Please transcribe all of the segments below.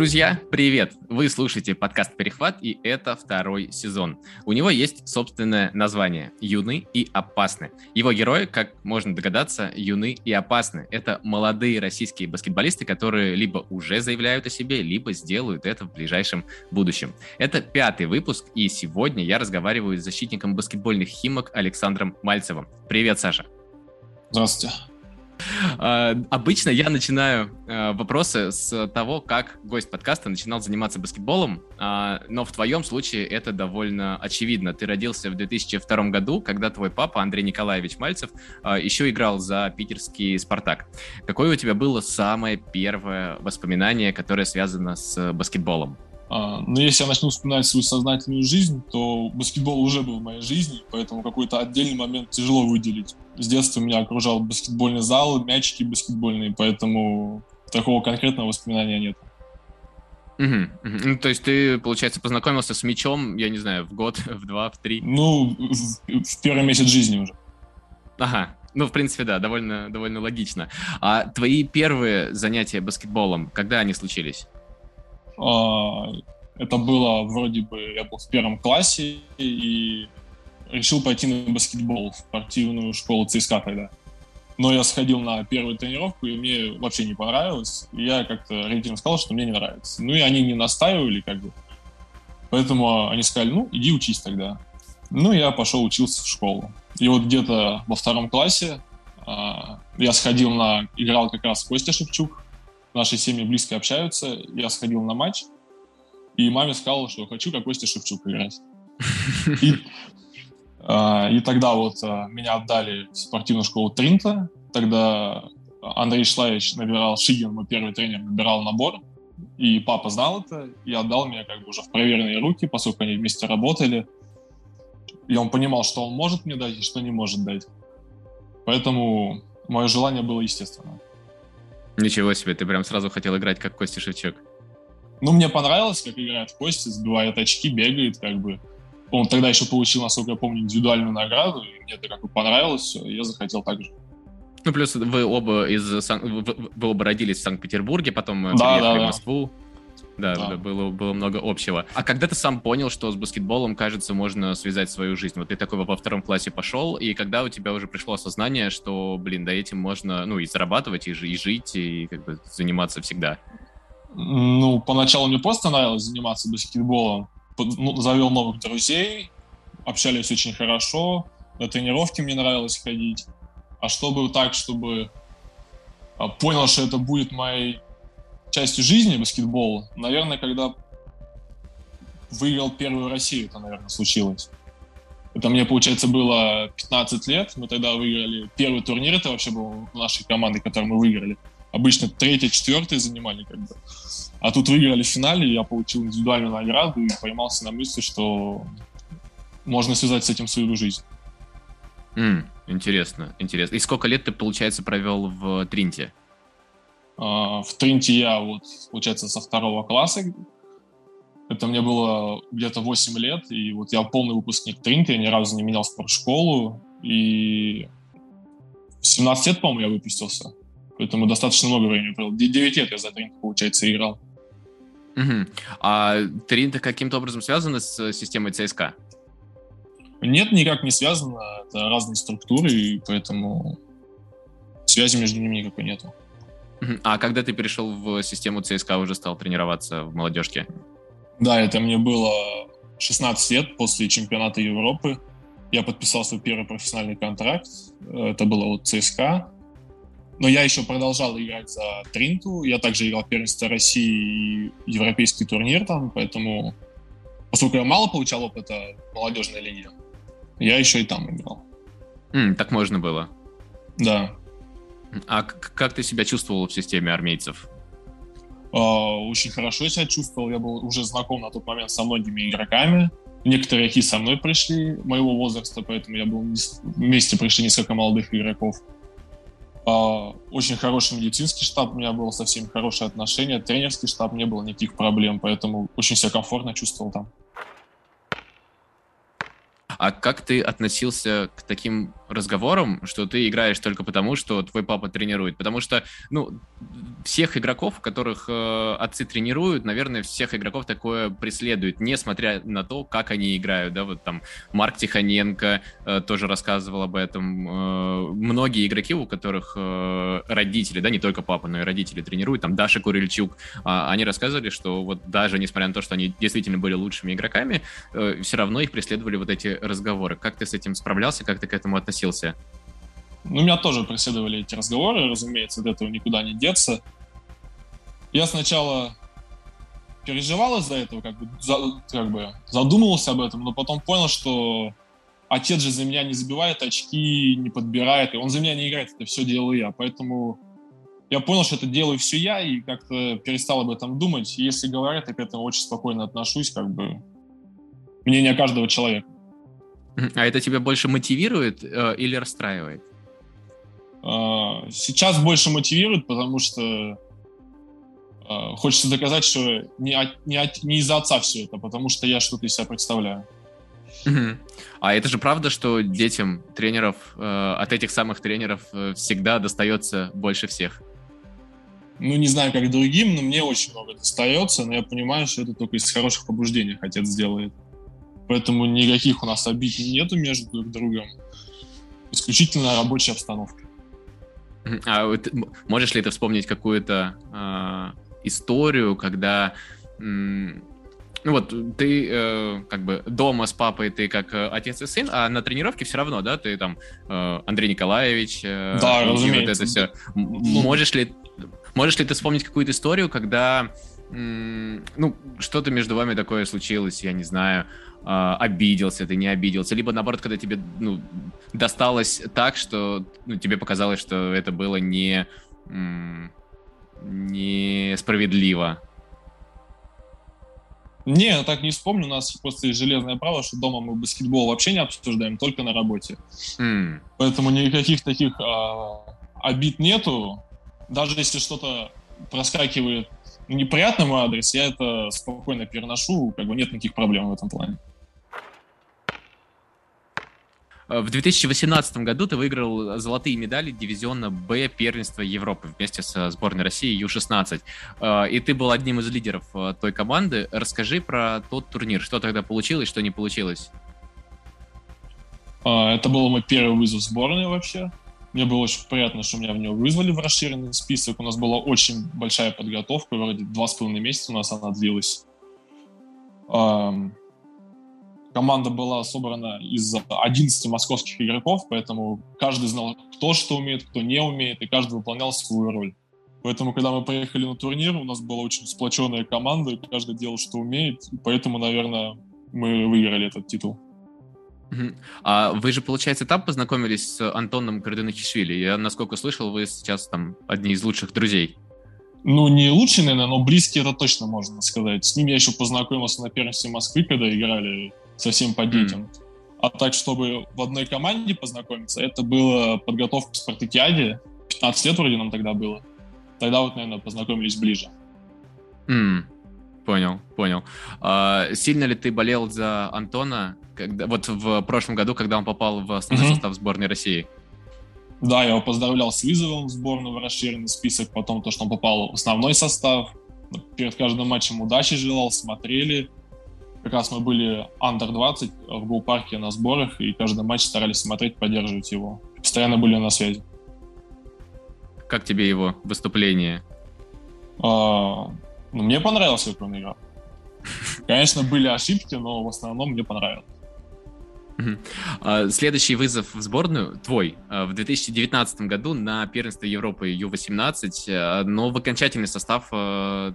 Друзья, привет! Вы слушаете подкаст «Перехват», и это второй сезон. У него есть собственное название «Юны и опасны». Его герои, как можно догадаться, юны и опасны. Это молодые российские баскетболисты, которые либо уже заявляют о себе, либо сделают это в ближайшем будущем. Это пятый выпуск, и сегодня я разговариваю с защитником баскетбольных химок Александром Мальцевым. Привет, Саша! Здравствуйте. А, обычно я начинаю а, вопросы с того, как гость подкаста начинал заниматься баскетболом, а, но в твоем случае это довольно очевидно. Ты родился в 2002 году, когда твой папа Андрей Николаевич Мальцев еще играл за питерский «Спартак». Какое у тебя было самое первое воспоминание, которое связано с баскетболом? Ну, если я начну вспоминать свою сознательную жизнь, то баскетбол уже был в моей жизни, поэтому какой-то отдельный момент тяжело выделить с детства меня окружал баскетбольный зал, мячики баскетбольные, поэтому такого конкретного воспоминания нет. Угу, угу. Ну, то есть ты, получается, познакомился с мячом, я не знаю, в год, в два, в три? Ну, в, в первый месяц жизни уже. Ага, ну, в принципе, да, довольно, довольно логично. А твои первые занятия баскетболом, когда они случились? А, это было вроде бы, я был в первом классе, и решил пойти на баскетбол в спортивную школу ЦСКА тогда. Но я сходил на первую тренировку, и мне вообще не понравилось. И я как-то родителям сказал, что мне не нравится. Ну и они не настаивали, как бы. Поэтому они сказали, ну, иди учись тогда. Ну, я пошел учился в школу. И вот где-то во втором классе а, я сходил на... Играл как раз Костя Шевчук. Наши семьи близко общаются. Я сходил на матч. И маме сказал, что хочу как Костя Шевчук играть. И и тогда вот а, меня отдали в спортивную школу Тринта. Тогда Андрей Шлаевич набирал, Шигин, мой первый тренер, набирал набор. И папа знал это, и отдал меня как бы уже в проверенные руки, поскольку они вместе работали. И он понимал, что он может мне дать и что не может дать. Поэтому мое желание было естественно. Ничего себе, ты прям сразу хотел играть как Костя Шевчук. Ну, мне понравилось, как играет Костя, сбивает очки, бегает, как бы. Он тогда еще получил, насколько я помню, индивидуальную награду, и мне это как бы понравилось, все, я захотел так же. Ну, плюс вы оба из вы оба родились в Санкт-Петербурге, потом да, приехали да, в Москву. Да, да. да было, было много общего. А когда ты сам понял, что с баскетболом, кажется, можно связать свою жизнь? Вот ты такой во втором классе пошел, и когда у тебя уже пришло осознание, что, блин, да этим можно, ну, и зарабатывать, и, и жить, и как бы заниматься всегда? Ну, поначалу мне просто нравилось заниматься баскетболом завел новых друзей, общались очень хорошо, на тренировки мне нравилось ходить. А чтобы так, чтобы а, понял, что это будет моей частью жизни, баскетбол, наверное, когда выиграл первую Россию, это, наверное, случилось. Это мне, получается, было 15 лет. Мы тогда выиграли первый турнир, это вообще был нашей команды, который мы выиграли обычно третий, четвертый занимали как бы. А тут выиграли в финале, я получил индивидуальную награду и поймался на мысли, что можно связать с этим свою жизнь. Mm, интересно, интересно. И сколько лет ты, получается, провел в Тринте? Uh, в Тринте я вот, получается, со второго класса. Это мне было где-то 8 лет, и вот я полный выпускник Тринта, я ни разу не менял спортшколу, и в 17 лет, по-моему, я выпустился. Поэтому достаточно много времени провел. 9 лет я за Тринт, получается, играл. Угу. А Тринт каким-то образом связано с системой ЦСКА? Нет, никак не связано. Это разные структуры, и поэтому связи между ними никакой нету. А когда ты перешел в систему ЦСКА, уже стал тренироваться в молодежке? Да, это мне было 16 лет после чемпионата Европы. Я подписал свой первый профессиональный контракт. Это было вот ЦСКА. Но я еще продолжал играть за Тринту. Я также играл первенство России и европейский турнир там, поэтому поскольку я мало получал опыта в молодежной лиге, я еще и там играл. Mm, так можно было? Да. А как ты себя чувствовал в системе армейцев? Uh, очень хорошо себя чувствовал. Я был уже знаком на тот момент со многими игроками. Некоторые какие со мной пришли моего возраста, поэтому я был вместе пришли несколько молодых игроков. А, очень хороший медицинский штаб, у меня было со всеми хорошие отношения, тренерский штаб, не было никаких проблем, поэтому очень себя комфортно чувствовал там. А как ты относился к таким разговором, что ты играешь только потому, что твой папа тренирует. Потому что, ну, всех игроков, которых э, отцы тренируют, наверное, всех игроков такое преследует, несмотря на то, как они играют. Да, вот там Марк Тихоненко э, тоже рассказывал об этом. Э, многие игроки, у которых э, родители, да, не только папа, но и родители тренируют, там Даша Курильчук, э, они рассказывали, что вот даже несмотря на то, что они действительно были лучшими игроками, э, все равно их преследовали вот эти разговоры. Как ты с этим справлялся, как ты к этому относился? Ну, меня тоже преследовали эти разговоры, разумеется, от этого никуда не деться. Я сначала переживал из-за этого, как бы, за, как бы задумывался об этом, но потом понял, что отец же за меня не забивает очки, не подбирает, и он за меня не играет, это все делаю я. Поэтому я понял, что это делаю все я, и как-то перестал об этом думать. Если говорят, я к этому очень спокойно отношусь, как бы мнение каждого человека. А это тебя больше мотивирует э, или расстраивает? Э, сейчас больше мотивирует, потому что э, хочется доказать, что не, от, не, от, не из-за отца все это, потому что я что-то из себя представляю. А это же правда, что детям тренеров, э, от этих самых тренеров э, всегда достается больше всех? Ну, не знаю, как другим, но мне очень много достается, но я понимаю, что это только из хороших побуждений отец сделает. Поэтому никаких у нас обид нету между друг другом. Исключительно рабочая обстановка. А вот, можешь ли ты вспомнить какую-то э, историю, когда м, ну вот ты э, как бы дома с папой ты как э, отец и сын, а на тренировке все равно, да, ты там э, Андрей Николаевич. Э, да, разумеется. Вот это все. Можешь ли можешь ли ты вспомнить какую-то историю, когда ну что-то между вами такое случилось, я не знаю, э, обиделся ты, не обиделся, либо наоборот, когда тебе ну досталось так, что ну, тебе показалось, что это было не м, несправедливо. Не, я так не вспомню. У нас просто есть железное право, что дома мы баскетбол вообще не обсуждаем, только на работе. Mm. Поэтому никаких таких а, обид нету. Даже если что-то проскакивает неприятный мой адрес, я это спокойно переношу, как бы нет никаких проблем в этом плане. В 2018 году ты выиграл золотые медали дивизиона Б первенства Европы вместе со сборной России Ю-16. Э, и ты был одним из лидеров э, той команды. Расскажи про тот турнир. Что тогда получилось, что не получилось? А, это был мой первый вызов в сборную вообще. Мне было очень приятно, что меня в него вызвали в расширенный список. У нас была очень большая подготовка, вроде два с половиной месяца у нас она длилась. Команда была собрана из 11 московских игроков, поэтому каждый знал, кто что умеет, кто не умеет, и каждый выполнял свою роль. Поэтому, когда мы поехали на турнир, у нас была очень сплоченная команда, и каждый делал, что умеет, и поэтому, наверное, мы выиграли этот титул. А вы же, получается, там познакомились с Антоном Карденахишвили. Я, насколько слышал, вы сейчас там одни из лучших друзей. Ну, не лучшие, наверное, но близкие, это точно можно сказать. С ним я еще познакомился на первенстве Москвы, когда играли совсем по детям. Mm. А так, чтобы в одной команде познакомиться, это была подготовка к спартакиаде. 15 лет вроде нам тогда было. Тогда вот, наверное, познакомились ближе. Mm. Понял, понял. А, сильно ли ты болел за Антона когда, вот в прошлом году, когда он попал в основной mm-hmm. состав сборной России? Да, я его поздравлял с вызовом в сборную в расширенный список, потом то, что он попал в основной состав. Перед каждым матчем удачи желал, смотрели как раз мы были Under 20 в Гоу-парке на сборах, и каждый матч старались смотреть, поддерживать его. Постоянно были на связи. Как тебе его выступление? А, ну, мне понравилось, как он играл. Конечно, были ошибки, но в основном мне понравилось. А, следующий вызов в сборную твой а, в 2019 году на первенство Европы Ю-18, а, но в окончательный состав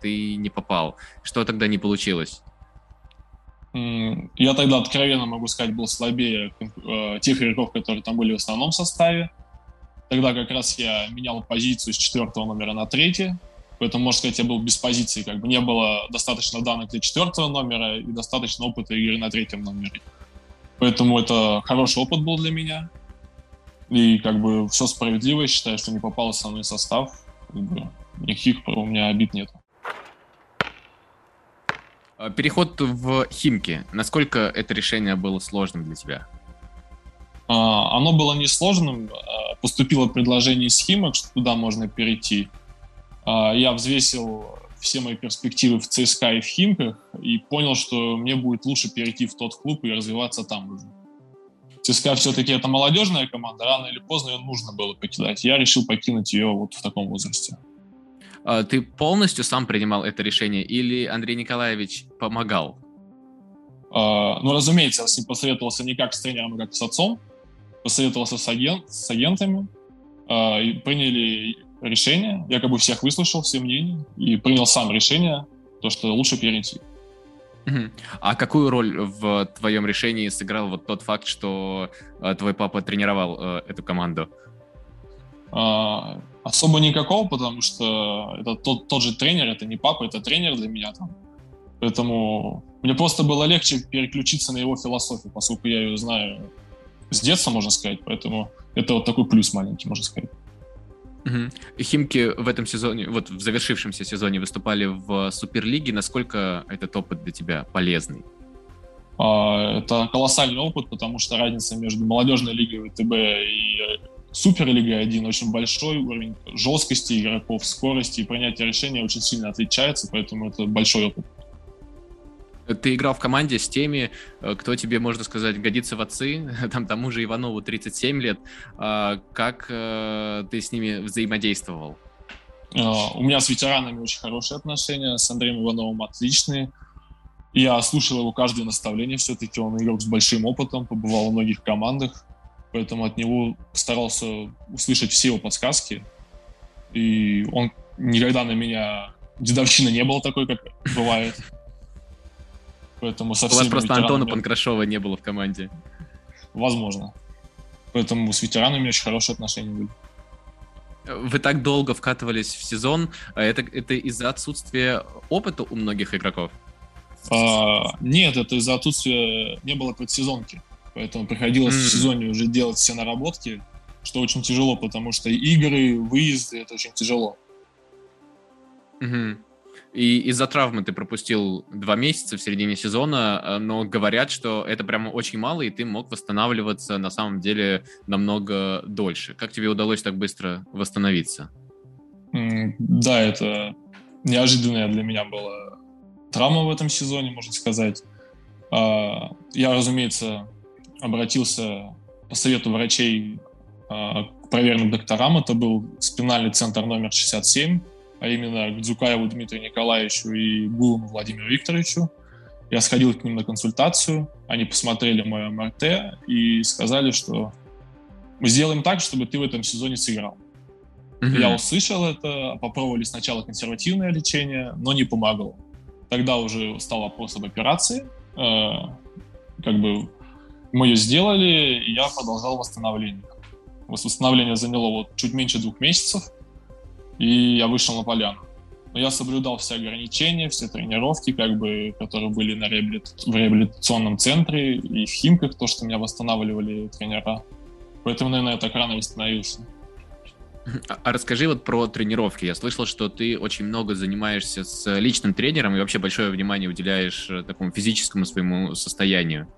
ты не попал. Что тогда не получилось? Я тогда откровенно могу сказать, был слабее э, тех игроков, которые там были в основном составе. Тогда как раз я менял позицию с четвертого номера на третий. Поэтому, можно сказать, я был без позиции. Как бы не было достаточно данных для четвертого номера и достаточно опыта игры на третьем номере. Поэтому это хороший опыт был для меня. И как бы все справедливо. Я считаю, что не попал в основной состав. Как бы, никаких у меня обид нет. Э, переход в Химки. Насколько это решение было сложным для тебя? А, оно было несложным. А, поступило предложение из Химок, что туда можно перейти. А, я взвесил все мои перспективы в ЦСКА и в Химках и понял, что мне будет лучше перейти в тот клуб и развиваться там уже. ЦСКА все-таки это молодежная команда, рано или поздно ее нужно было покидать. Я решил покинуть ее вот в таком возрасте. Ты полностью сам принимал это решение или Андрей Николаевич помогал? Ну, разумеется, я с ним посоветовался не как с тренером, а как с отцом посоветовался с, агент, с агентами, и приняли решение, якобы всех выслушал, все мнения, и принял сам решение, то, что лучше перейти. А какую роль в твоем решении сыграл вот тот факт, что э, твой папа тренировал э, эту команду? А, особо никакого, потому что это тот, тот же тренер, это не папа, это тренер для меня там. Поэтому мне просто было легче переключиться на его философию, поскольку я ее знаю с детства, можно сказать, поэтому это вот такой плюс маленький, можно сказать. Угу. Химки в этом сезоне, вот в завершившемся сезоне выступали в Суперлиге. Насколько этот опыт для тебя полезный? А, это колоссальный опыт, потому что разница между молодежной лигой ВТБ и Суперлигой 1 очень большой, уровень жесткости игроков, скорости и принятия решения очень сильно отличается, поэтому это большой опыт. Ты играл в команде с теми, э, кто тебе, можно сказать, годится в отцы, там тому же Иванову 37 лет. А как э, ты с ними взаимодействовал? А, у меня с ветеранами очень хорошие отношения, с Андреем Ивановым отличные. Я слушал его каждое наставление, все-таки он игрок с большим опытом, побывал в многих командах, поэтому от него старался услышать все его подсказки. И он никогда на меня... Дедовщина не было такой, как бывает. Поэтому со У вас просто Антона Панкрашова не было в команде. Возможно. Поэтому с ветеранами очень хорошие отношения были. Вы так долго вкатывались в сезон. А это, это из-за отсутствия опыта у многих игроков? А, нет, это из-за отсутствия не было предсезонки. Поэтому приходилось mm. в сезоне уже делать все наработки, что очень тяжело, потому что игры, выезды это очень тяжело. Mm-hmm. И из-за травмы ты пропустил два месяца в середине сезона, э, но говорят, что это прямо очень мало, и ты мог восстанавливаться на самом деле намного дольше. Как тебе удалось так быстро восстановиться? Да, это неожиданная для меня была травма в этом сезоне, можно сказать. А, я, разумеется, обратился по совету врачей а, к проверенным докторам. Это был спинальный центр номер 67 а именно к Дзукаеву Дмитрию Николаевичу и Гулому Владимиру Викторовичу. Я сходил к ним на консультацию, они посмотрели мое МРТ и сказали, что мы сделаем так, чтобы ты в этом сезоне сыграл. Mm-hmm. Я услышал это, попробовали сначала консервативное лечение, но не помогло. Тогда уже стал вопрос об операции. Э, как бы мы ее сделали, и я продолжал восстановление. Восстановление заняло вот чуть меньше двух месяцев и я вышел на поляну. Но я соблюдал все ограничения, все тренировки, как бы, которые были на реабилит... в реабилитационном центре и в Химках, то, что меня восстанавливали тренера. Поэтому, наверное, я так рано восстановился. А, а расскажи вот про тренировки. Я слышал, что ты очень много занимаешься с личным тренером и вообще большое внимание уделяешь э, такому физическому своему состоянию.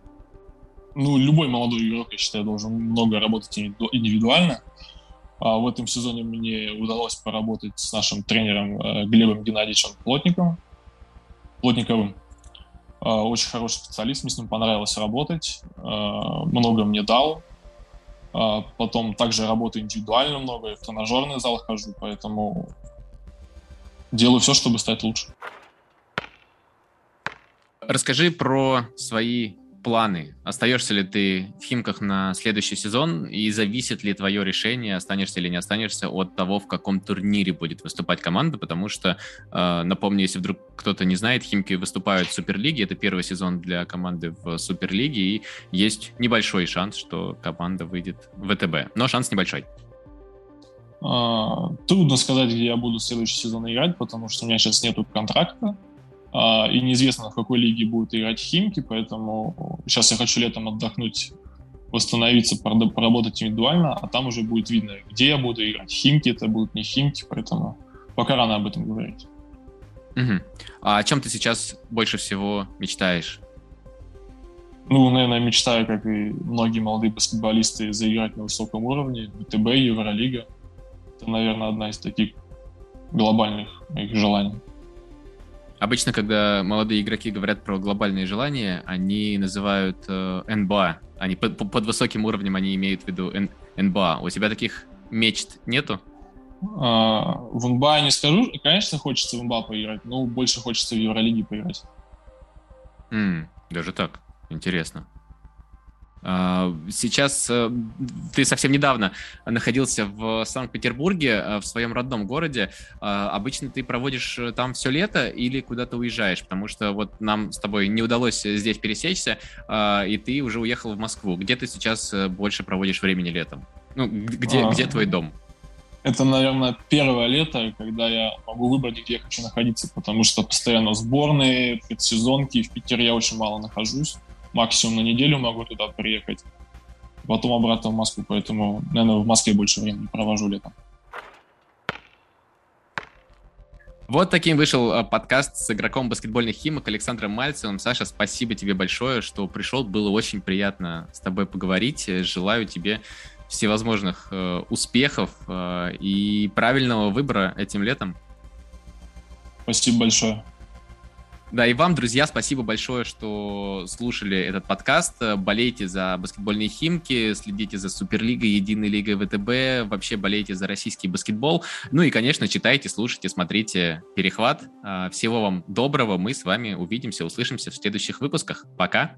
Ну, любой молодой игрок, я считаю, должен много работать индивидуально. А в этом сезоне мне удалось поработать с нашим тренером э, Глебом Геннадьевичем Плотниковым. Плотниковым. А, очень хороший специалист, мне с ним понравилось работать. А, много мне дал. Потом также работаю индивидуально много, в тренажерный зал хожу, поэтому делаю все, чтобы стать лучше. Расскажи про свои планы? Остаешься ли ты в Химках на следующий сезон? И зависит ли твое решение, останешься или не останешься, от того, в каком турнире будет выступать команда? Потому что, э, напомню, если вдруг кто-то не знает, Химки выступают в Суперлиге. Это первый сезон для команды в Суперлиге. И есть небольшой шанс, что команда выйдет в ВТБ. Но шанс небольшой. А, трудно сказать, где я буду следующий сезон играть, потому что у меня сейчас нету контракта. А, и неизвестно, в какой лиге будут играть Химки, поэтому сейчас я хочу летом отдохнуть, восстановиться, поработать индивидуально, а там уже будет видно, где я буду играть. Химки это будут не Химки, поэтому пока рано об этом говорить. Угу. А о чем ты сейчас больше всего мечтаешь? Ну, наверное, мечтаю, как и многие молодые баскетболисты, заиграть на высоком уровне. ВТБ, Евролига. Это, наверное, одна из таких глобальных моих желаний. Обычно, когда молодые игроки говорят про глобальные желания, они называют э, НБА. Они под, под высоким уровнем они имеют в виду Н, НБА. У тебя таких мечт нету? А, в НБА не скажу. Конечно, хочется в НБА поиграть, но больше хочется в Евролиге поиграть. Mm, даже так. Интересно. А, сейчас э, ты совсем недавно находился в Санкт-Петербурге, э, в своем родном городе. А, обычно ты проводишь э, там все лето или куда-то уезжаешь? Потому что вот нам с тобой не удалось здесь пересечься, а, и ты уже уехал в Москву. Где ты сейчас больше проводишь времени летом? Ну, где, а, где твой дом? Это, наверное, первое лето, когда я могу выбрать, где я хочу находиться, потому что постоянно сборные, предсезонки, в Питере я очень мало нахожусь максимум на неделю могу туда приехать, потом обратно в Москву, поэтому, наверное, в Москве больше времени провожу летом. Вот таким вышел э, подкаст с игроком баскетбольных химок Александром Мальцевым. Саша, спасибо тебе большое, что пришел. Было очень приятно с тобой поговорить. Желаю тебе всевозможных э, успехов э, и правильного выбора этим летом. Спасибо большое. Да, и вам, друзья, спасибо большое, что слушали этот подкаст. Болейте за баскетбольные химки, следите за Суперлигой, Единой лигой ВТБ, вообще болейте за российский баскетбол. Ну и, конечно, читайте, слушайте, смотрите «Перехват». А, всего вам доброго, мы с вами увидимся, услышимся в следующих выпусках. Пока!